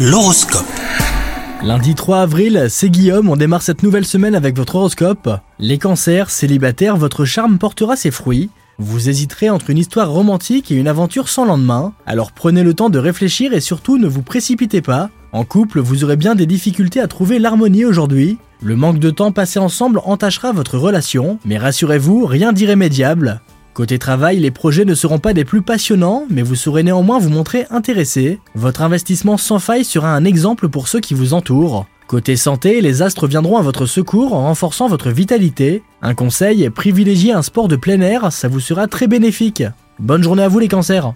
L'horoscope. Lundi 3 avril, c'est Guillaume, on démarre cette nouvelle semaine avec votre horoscope. Les cancers, célibataires, votre charme portera ses fruits. Vous hésiterez entre une histoire romantique et une aventure sans lendemain, alors prenez le temps de réfléchir et surtout ne vous précipitez pas. En couple, vous aurez bien des difficultés à trouver l'harmonie aujourd'hui. Le manque de temps passé ensemble entachera votre relation, mais rassurez-vous, rien d'irrémédiable. Côté travail, les projets ne seront pas des plus passionnants, mais vous saurez néanmoins vous montrer intéressé. Votre investissement sans faille sera un exemple pour ceux qui vous entourent. Côté santé, les astres viendront à votre secours en renforçant votre vitalité. Un conseil, privilégiez un sport de plein air, ça vous sera très bénéfique. Bonne journée à vous les cancers